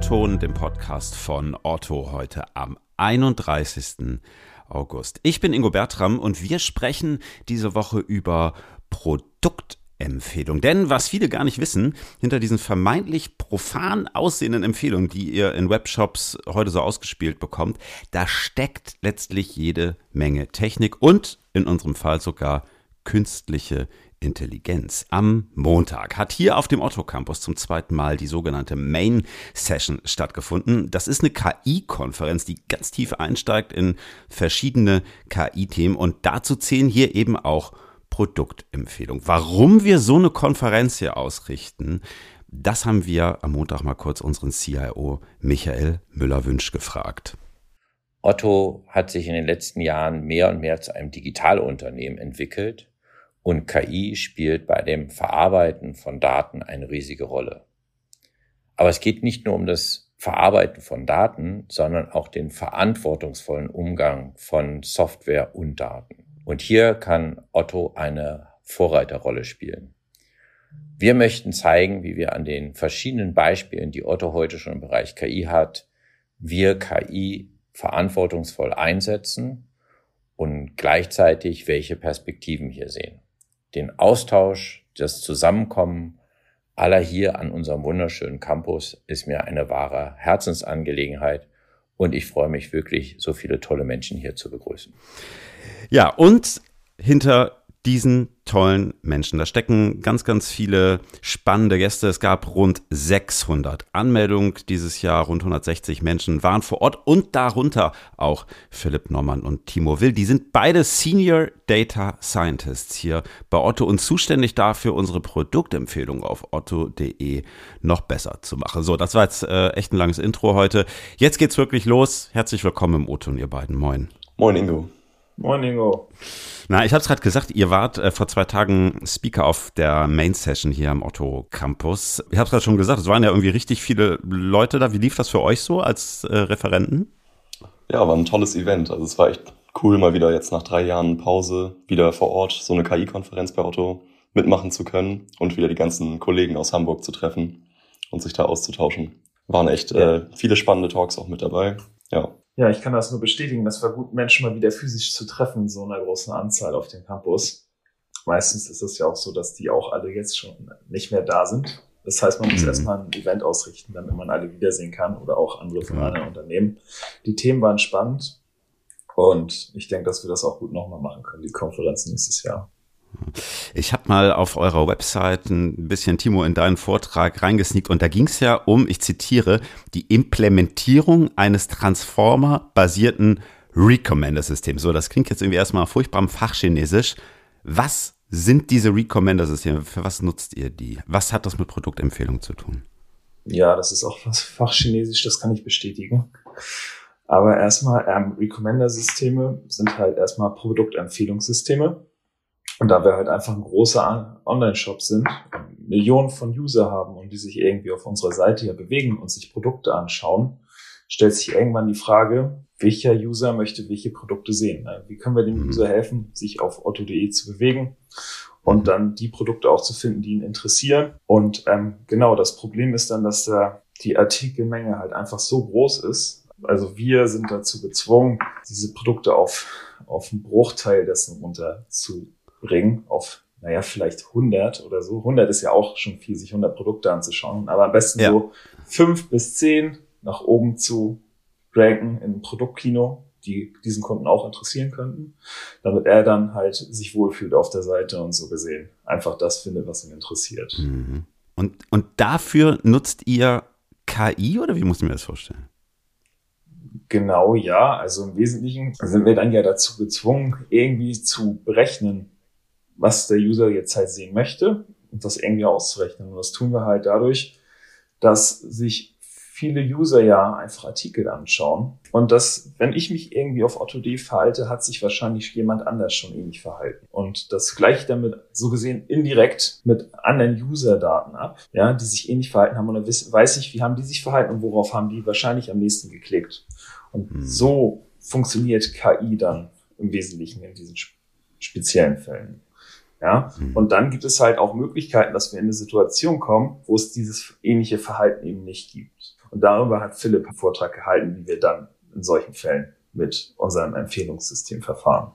O-Ton, dem Podcast von Otto heute am 31. August. Ich bin Ingo Bertram und wir sprechen diese Woche über Produktempfehlung. Denn was viele gar nicht wissen, hinter diesen vermeintlich profan aussehenden Empfehlungen, die ihr in Webshops heute so ausgespielt bekommt, da steckt letztlich jede Menge Technik und in unserem Fall sogar künstliche Intelligenz. Am Montag hat hier auf dem Otto Campus zum zweiten Mal die sogenannte Main Session stattgefunden. Das ist eine KI-Konferenz, die ganz tief einsteigt in verschiedene KI-Themen und dazu zählen hier eben auch Produktempfehlungen. Warum wir so eine Konferenz hier ausrichten, das haben wir am Montag mal kurz unseren CIO Michael Müller-Wünsch gefragt. Otto hat sich in den letzten Jahren mehr und mehr zu einem Digitalunternehmen entwickelt und KI spielt bei dem Verarbeiten von Daten eine riesige Rolle. Aber es geht nicht nur um das Verarbeiten von Daten, sondern auch den verantwortungsvollen Umgang von Software und Daten. Und hier kann Otto eine Vorreiterrolle spielen. Wir möchten zeigen, wie wir an den verschiedenen Beispielen, die Otto heute schon im Bereich KI hat, wir KI verantwortungsvoll einsetzen und gleichzeitig welche Perspektiven hier sehen den Austausch, das Zusammenkommen aller hier an unserem wunderschönen Campus ist mir eine wahre Herzensangelegenheit und ich freue mich wirklich, so viele tolle Menschen hier zu begrüßen. Ja, und hinter diesen tollen Menschen. Da stecken ganz, ganz viele spannende Gäste. Es gab rund 600 Anmeldungen dieses Jahr. Rund 160 Menschen waren vor Ort und darunter auch Philipp Norman und Timo Will. Die sind beide Senior Data Scientists hier bei Otto und zuständig dafür, unsere Produktempfehlung auf otto.de noch besser zu machen. So, das war jetzt äh, echt ein langes Intro heute. Jetzt geht's wirklich los. Herzlich willkommen im Otto und ihr beiden. Moin. Moin, Ingo. Moin, Ingo. Na, ich habe es gerade gesagt, ihr wart äh, vor zwei Tagen Speaker auf der Main Session hier am Otto Campus. Ich habe es gerade schon gesagt, es waren ja irgendwie richtig viele Leute da. Wie lief das für euch so als äh, Referenten? Ja, war ein tolles Event. Also es war echt cool, mal wieder jetzt nach drei Jahren Pause wieder vor Ort so eine KI-Konferenz bei Otto mitmachen zu können und wieder die ganzen Kollegen aus Hamburg zu treffen und sich da auszutauschen. Waren echt ja. äh, viele spannende Talks auch mit dabei. Ja. Ja, ich kann das nur bestätigen. Das war gut, Menschen mal wieder physisch zu treffen, so einer großen Anzahl auf dem Campus. Meistens ist es ja auch so, dass die auch alle jetzt schon nicht mehr da sind. Das heißt, man muss mhm. erstmal ein Event ausrichten, damit man alle wiedersehen kann oder auch andere von anderen Unternehmen. Die Themen waren spannend und ich denke, dass wir das auch gut nochmal machen können, die Konferenz nächstes Jahr. Ich habe mal auf eurer Website ein bisschen, Timo, in deinen Vortrag reingesneakt und da ging es ja um, ich zitiere, die Implementierung eines Transformer-basierten Recommender-Systems. So, das klingt jetzt irgendwie erstmal furchtbar im Fachchinesisch. Was sind diese Recommender-Systeme? Für was nutzt ihr die? Was hat das mit Produktempfehlungen zu tun? Ja, das ist auch was Fachchinesisch, das kann ich bestätigen. Aber erstmal, ähm, Recommender-Systeme sind halt erstmal Produktempfehlungssysteme und da wir halt einfach ein großer Online-Shop sind, Millionen von User haben und die sich irgendwie auf unserer Seite hier bewegen und sich Produkte anschauen, stellt sich irgendwann die Frage, welcher User möchte welche Produkte sehen? Wie können wir dem mhm. User helfen, sich auf otto.de zu bewegen und dann die Produkte auch zu finden, die ihn interessieren? Und ähm, genau, das Problem ist dann, dass da die Artikelmenge halt einfach so groß ist. Also wir sind dazu gezwungen, diese Produkte auf, auf einen Bruchteil dessen runter zu bringen auf, naja, vielleicht 100 oder so. 100 ist ja auch schon viel, sich 100 Produkte anzuschauen, aber am besten ja. so fünf bis zehn nach oben zu ranken in ein Produktkino, die diesen Kunden auch interessieren könnten, damit er dann halt sich wohlfühlt auf der Seite und so gesehen einfach das findet, was ihn interessiert. Mhm. Und, und dafür nutzt ihr KI oder wie muss ich mir das vorstellen? Genau, ja. Also im Wesentlichen sind wir dann ja dazu gezwungen, irgendwie zu berechnen, was der User jetzt halt sehen möchte und das irgendwie auszurechnen. Und das tun wir halt dadurch, dass sich viele User ja einfach Artikel anschauen. Und dass, wenn ich mich irgendwie auf AutoD verhalte, hat sich wahrscheinlich jemand anders schon ähnlich verhalten. Und das gleicht damit so gesehen indirekt mit anderen User-Daten ab, ja, die sich ähnlich verhalten haben. Und dann weiß ich, wie haben die sich verhalten und worauf haben die wahrscheinlich am nächsten geklickt. Und hm. so funktioniert KI dann im Wesentlichen in diesen speziellen Fällen. Ja, mhm. und dann gibt es halt auch Möglichkeiten, dass wir in eine Situation kommen, wo es dieses ähnliche Verhalten eben nicht gibt. Und darüber hat Philipp einen Vortrag gehalten, wie wir dann in solchen Fällen mit unserem Empfehlungssystem verfahren.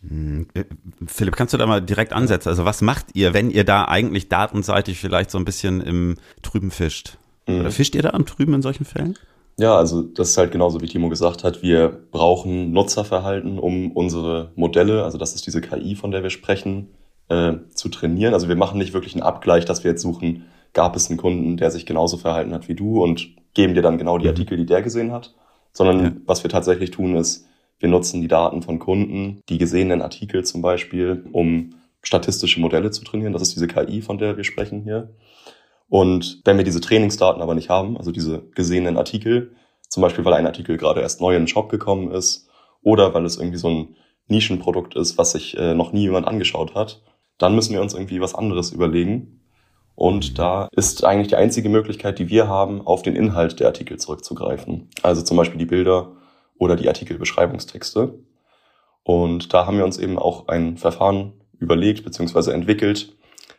Hm, äh, Philipp, kannst du da mal direkt ansetzen? Also was macht ihr, wenn ihr da eigentlich datenseitig vielleicht so ein bisschen im Trüben fischt? Mhm. Oder fischt ihr da am Trüben in solchen Fällen? Ja, also das ist halt genauso, wie Timo gesagt hat. Wir brauchen Nutzerverhalten, um unsere Modelle, also das ist diese KI, von der wir sprechen, äh, zu trainieren. Also wir machen nicht wirklich einen Abgleich, dass wir jetzt suchen, gab es einen Kunden, der sich genauso verhalten hat wie du und geben dir dann genau die mhm. Artikel, die der gesehen hat, sondern ja. was wir tatsächlich tun ist, wir nutzen die Daten von Kunden, die gesehenen Artikel zum Beispiel, um statistische Modelle zu trainieren. Das ist diese KI, von der wir sprechen hier. Und wenn wir diese Trainingsdaten aber nicht haben, also diese gesehenen Artikel, zum Beispiel weil ein Artikel gerade erst neu in den Shop gekommen ist oder weil es irgendwie so ein Nischenprodukt ist, was sich äh, noch nie jemand angeschaut hat, dann müssen wir uns irgendwie was anderes überlegen. Und da ist eigentlich die einzige Möglichkeit, die wir haben, auf den Inhalt der Artikel zurückzugreifen. Also zum Beispiel die Bilder oder die Artikelbeschreibungstexte. Und da haben wir uns eben auch ein Verfahren überlegt bzw. entwickelt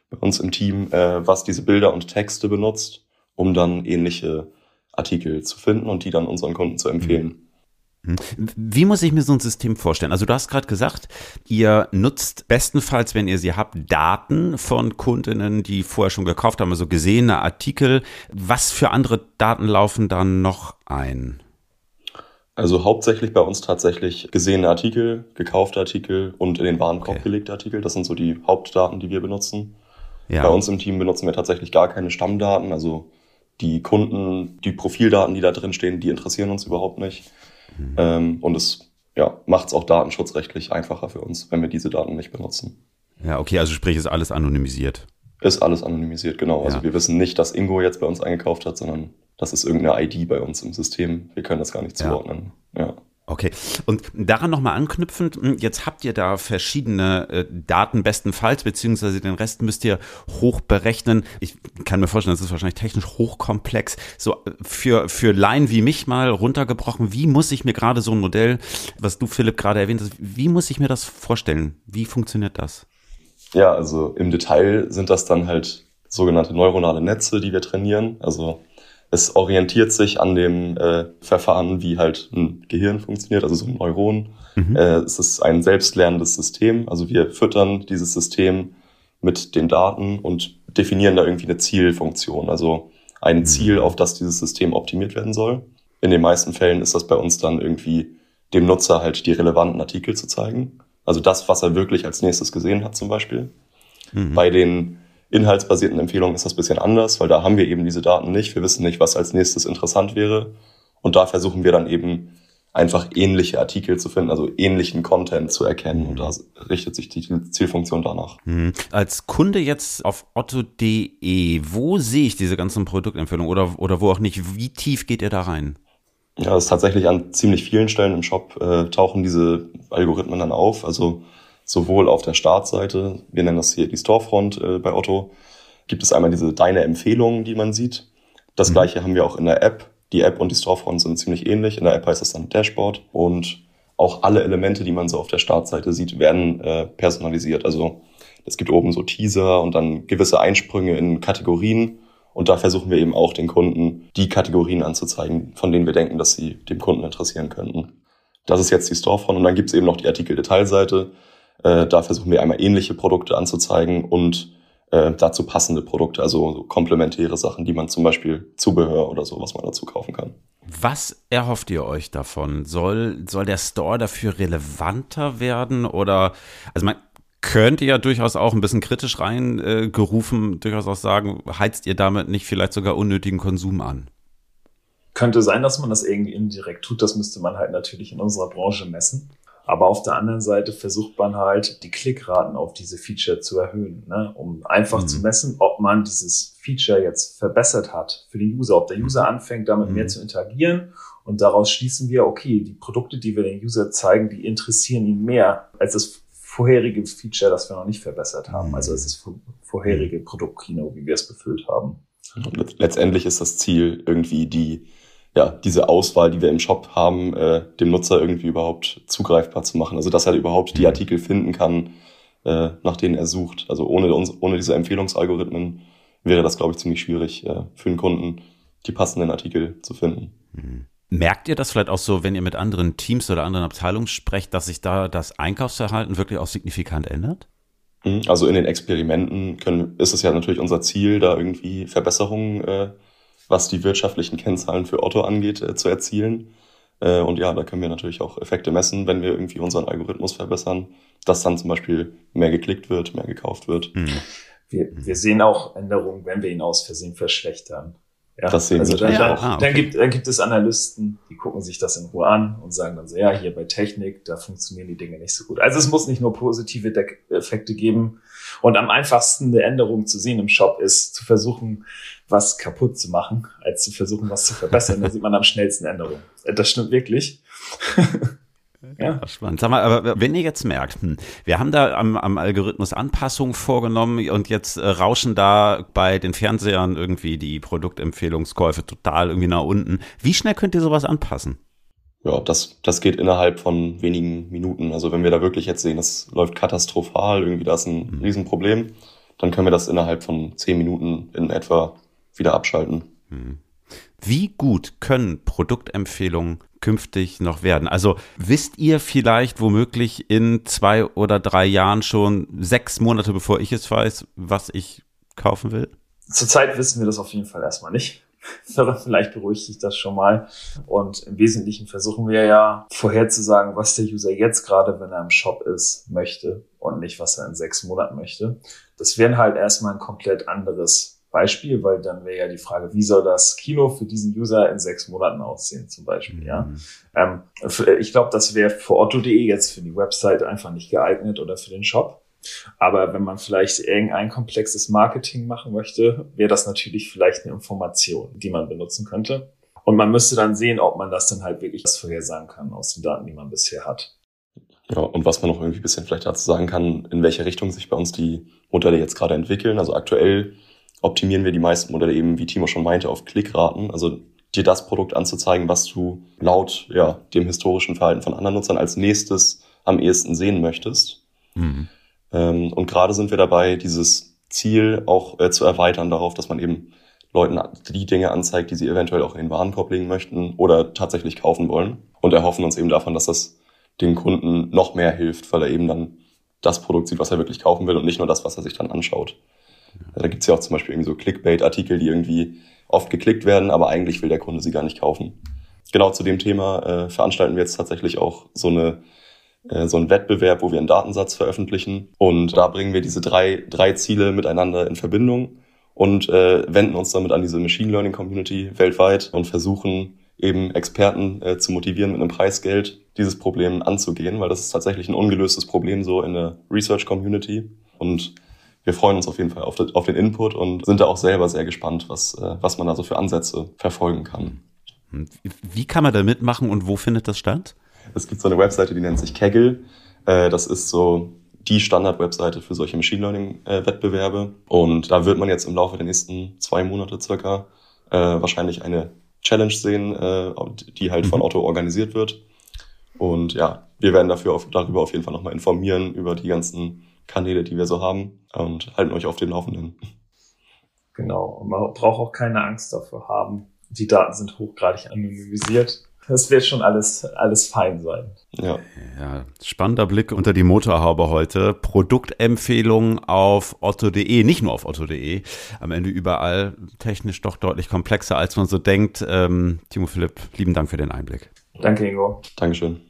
bei uns im Team, äh, was diese Bilder und Texte benutzt, um dann ähnliche Artikel zu finden und die dann unseren Kunden zu empfehlen. Hm. Wie muss ich mir so ein System vorstellen? Also du hast gerade gesagt, ihr nutzt bestenfalls, wenn ihr sie habt, Daten von Kundinnen, die vorher schon gekauft haben, also gesehene Artikel. Was für andere Daten laufen dann noch ein? Also hauptsächlich bei uns tatsächlich gesehene Artikel, gekaufte Artikel und in den Warenkorb okay. gelegte Artikel. Das sind so die Hauptdaten, die wir benutzen. Ja. Bei uns im Team benutzen wir tatsächlich gar keine Stammdaten. Also die Kunden, die Profildaten, die da drin stehen, die interessieren uns überhaupt nicht. Mhm. Ähm, und es ja, macht es auch datenschutzrechtlich einfacher für uns, wenn wir diese Daten nicht benutzen. Ja, okay, also sprich, ist alles anonymisiert. Ist alles anonymisiert, genau. Also ja. Also wir wissen nicht, dass Ingo jetzt bei uns eingekauft hat, sondern das ist irgendeine ID bei uns im System. Wir können das gar nicht zuordnen. Ja. ja. Okay, und daran nochmal anknüpfend, hm, jetzt habt ihr da verschiedene äh, Daten bestenfalls, beziehungsweise den Rest müsst ihr hoch berechnen. Ich kann mir vorstellen, das ist wahrscheinlich technisch hochkomplex. So äh, für, für Laien wie mich mal runtergebrochen, wie muss ich mir gerade so ein Modell, was du Philipp gerade erwähnt hast, wie muss ich mir das vorstellen? Wie funktioniert das? Ja, also im Detail sind das dann halt sogenannte neuronale Netze, die wir trainieren. Also es orientiert sich an dem äh, Verfahren, wie halt ein Gehirn funktioniert, also so ein Neuron. Mhm. Äh, es ist ein selbstlernendes System. Also wir füttern dieses System mit den Daten und definieren da irgendwie eine Zielfunktion, also ein mhm. Ziel, auf das dieses System optimiert werden soll. In den meisten Fällen ist das bei uns dann irgendwie dem Nutzer halt die relevanten Artikel zu zeigen. Also das, was er wirklich als nächstes gesehen hat zum Beispiel. Mhm. Bei den inhaltsbasierten Empfehlungen ist das bisschen anders, weil da haben wir eben diese Daten nicht. Wir wissen nicht, was als nächstes interessant wäre. Und da versuchen wir dann eben einfach ähnliche Artikel zu finden, also ähnlichen Content zu erkennen. Und da richtet sich die Zielfunktion danach. Mhm. Als Kunde jetzt auf otto.de, wo sehe ich diese ganzen Produktempfehlungen oder, oder wo auch nicht? Wie tief geht ihr da rein? Ja, das ist tatsächlich an ziemlich vielen Stellen im Shop äh, tauchen diese Algorithmen dann auf. Also sowohl auf der Startseite, wir nennen das hier die Storefront äh, bei Otto, gibt es einmal diese Deine Empfehlungen, die man sieht. Das mhm. gleiche haben wir auch in der App. Die App und die Storefront sind ziemlich ähnlich. In der App heißt das dann Dashboard und auch alle Elemente, die man so auf der Startseite sieht, werden äh, personalisiert. Also es gibt oben so Teaser und dann gewisse Einsprünge in Kategorien. Und da versuchen wir eben auch den Kunden die Kategorien anzuzeigen, von denen wir denken, dass sie dem Kunden interessieren könnten. Das ist jetzt die Storefront und dann gibt es eben noch die Artikel-Detailseite. Äh, da versuchen wir einmal ähnliche Produkte anzuzeigen und äh, dazu passende Produkte, also so komplementäre Sachen, die man zum Beispiel Zubehör oder so, was man dazu kaufen kann. Was erhofft ihr euch davon? Soll, soll der Store dafür relevanter werden oder, also man könnte ja durchaus auch ein bisschen kritisch reingerufen, äh, durchaus auch sagen, heizt ihr damit nicht vielleicht sogar unnötigen Konsum an? Könnte sein, dass man das irgendwie indirekt tut. Das müsste man halt natürlich in unserer Branche messen. Aber auf der anderen Seite versucht man halt, die Klickraten auf diese Feature zu erhöhen, ne? um einfach mhm. zu messen, ob man dieses Feature jetzt verbessert hat für den User, ob der User anfängt, damit mhm. mehr zu interagieren. Und daraus schließen wir, okay, die Produkte, die wir den User zeigen, die interessieren ihn mehr als das vorherige Feature, das wir noch nicht verbessert haben. Mhm. Also als das vorherige Produktkino, wie wir es befüllt haben. Letztendlich ist das Ziel irgendwie die ja, diese Auswahl, die wir im Shop haben, äh, dem Nutzer irgendwie überhaupt zugreifbar zu machen. Also dass er überhaupt die mhm. Artikel finden kann, äh, nach denen er sucht. Also ohne, uns, ohne diese Empfehlungsalgorithmen wäre das, glaube ich, ziemlich schwierig äh, für den Kunden, die passenden Artikel zu finden. Mhm. Merkt ihr das vielleicht auch so, wenn ihr mit anderen Teams oder anderen Abteilungen sprecht, dass sich da das Einkaufsverhalten wirklich auch signifikant ändert? Mhm. Also in den Experimenten können, ist es ja natürlich unser Ziel, da irgendwie Verbesserungen, äh, was die wirtschaftlichen Kennzahlen für Otto angeht, äh, zu erzielen. Äh, und ja, da können wir natürlich auch Effekte messen, wenn wir irgendwie unseren Algorithmus verbessern, dass dann zum Beispiel mehr geklickt wird, mehr gekauft wird. Mhm. Wir, wir sehen auch Änderungen, wenn wir ihn aus Versehen verschlechtern. Ja, das sehen also wir dann, dann, auch. Ah, okay. dann, gibt, dann gibt es Analysten, die gucken sich das in Ruhe an und sagen dann so, ja, hier bei Technik, da funktionieren die Dinge nicht so gut. Also es muss nicht nur positive Effekte geben. Und am einfachsten eine Änderung zu sehen im Shop ist, zu versuchen, was kaputt zu machen, als zu versuchen, was zu verbessern. da sieht man am schnellsten Änderungen. Das stimmt wirklich. Ja. ja. spannend. Sag mal, aber wenn ihr jetzt merkt, hm, wir haben da am, am Algorithmus Anpassungen vorgenommen und jetzt äh, rauschen da bei den Fernsehern irgendwie die Produktempfehlungskäufe total irgendwie nach unten. Wie schnell könnt ihr sowas anpassen? Ja, das, das geht innerhalb von wenigen Minuten. Also wenn wir da wirklich jetzt sehen, das läuft katastrophal, irgendwie da ist ein mhm. Riesenproblem, dann können wir das innerhalb von zehn Minuten in etwa wieder abschalten. Mhm. Wie gut können Produktempfehlungen künftig noch werden? Also wisst ihr vielleicht womöglich in zwei oder drei Jahren schon sechs Monate bevor ich es weiß, was ich kaufen will? Zurzeit wissen wir das auf jeden Fall erstmal nicht. Vielleicht beruhigt sich das schon mal. Und im Wesentlichen versuchen wir ja vorherzusagen, was der User jetzt gerade, wenn er im Shop ist, möchte und nicht, was er in sechs Monaten möchte. Das wäre halt erstmal ein komplett anderes Beispiel, weil dann wäre ja die Frage, wie soll das Kino für diesen User in sechs Monaten aussehen, zum Beispiel, mhm. ja. Ähm, für, ich glaube, das wäre für otto.de jetzt für die Website einfach nicht geeignet oder für den Shop. Aber wenn man vielleicht irgendein komplexes Marketing machen möchte, wäre das natürlich vielleicht eine Information, die man benutzen könnte. Und man müsste dann sehen, ob man das dann halt wirklich das vorhersagen kann aus den Daten, die man bisher hat. Ja, und was man noch irgendwie ein bisschen vielleicht dazu sagen kann, in welche Richtung sich bei uns die Modelle jetzt gerade entwickeln. Also aktuell optimieren wir die meisten Modelle eben, wie Timo schon meinte, auf Klickraten. Also dir das Produkt anzuzeigen, was du laut ja, dem historischen Verhalten von anderen Nutzern als nächstes am ehesten sehen möchtest. Mhm. Ähm, und gerade sind wir dabei, dieses Ziel auch äh, zu erweitern darauf, dass man eben Leuten die Dinge anzeigt, die sie eventuell auch in den Warenkorb legen möchten oder tatsächlich kaufen wollen. Und erhoffen uns eben davon, dass das den Kunden noch mehr hilft, weil er eben dann das Produkt sieht, was er wirklich kaufen will und nicht nur das, was er sich dann anschaut. Da gibt's ja auch zum Beispiel irgendwie so Clickbait-Artikel, die irgendwie oft geklickt werden, aber eigentlich will der Kunde sie gar nicht kaufen. Genau zu dem Thema äh, veranstalten wir jetzt tatsächlich auch so eine äh, so einen Wettbewerb, wo wir einen Datensatz veröffentlichen und da bringen wir diese drei drei Ziele miteinander in Verbindung und äh, wenden uns damit an diese Machine Learning Community weltweit und versuchen eben Experten äh, zu motivieren mit einem Preisgeld dieses Problem anzugehen, weil das ist tatsächlich ein ungelöstes Problem so in der Research Community und wir freuen uns auf jeden Fall auf, auf den Input und sind da auch selber sehr gespannt, was, äh, was man da so für Ansätze verfolgen kann. Wie kann man da mitmachen und wo findet das statt? Es gibt so eine Webseite, die nennt sich Kaggle. Äh, das ist so die Standard-Webseite für solche Machine Learning-Wettbewerbe. Und da wird man jetzt im Laufe der nächsten zwei Monate circa äh, wahrscheinlich eine Challenge sehen, die halt von mhm. Otto organisiert wird. Und ja, wir werden dafür auf, darüber auf jeden Fall nochmal informieren, über die ganzen Kanäle, die wir so haben und halten euch auf dem Laufenden. Genau. Und man braucht auch keine Angst davor haben. Die Daten sind hochgradig anonymisiert. Das wird schon alles, alles fein sein. Ja. ja. Spannender Blick unter die Motorhaube heute. Produktempfehlungen auf otto.de, nicht nur auf otto.de, am Ende überall technisch doch deutlich komplexer, als man so denkt. Ähm, Timo Philipp, lieben Dank für den Einblick. Danke, Ingo. Dankeschön.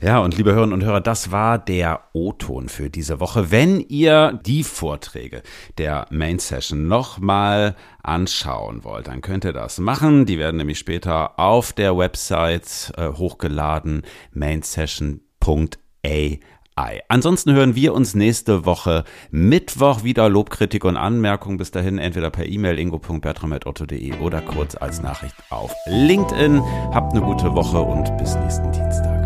Ja, und liebe Hörerinnen und Hörer, das war der O-Ton für diese Woche. Wenn ihr die Vorträge der Main Session nochmal anschauen wollt, dann könnt ihr das machen. Die werden nämlich später auf der Website äh, hochgeladen, mainsession.ai. Ansonsten hören wir uns nächste Woche Mittwoch wieder. Lobkritik und Anmerkungen bis dahin entweder per E-Mail ingo.bertram.otto.de oder kurz als Nachricht auf LinkedIn. Habt eine gute Woche und bis nächsten Dienstag.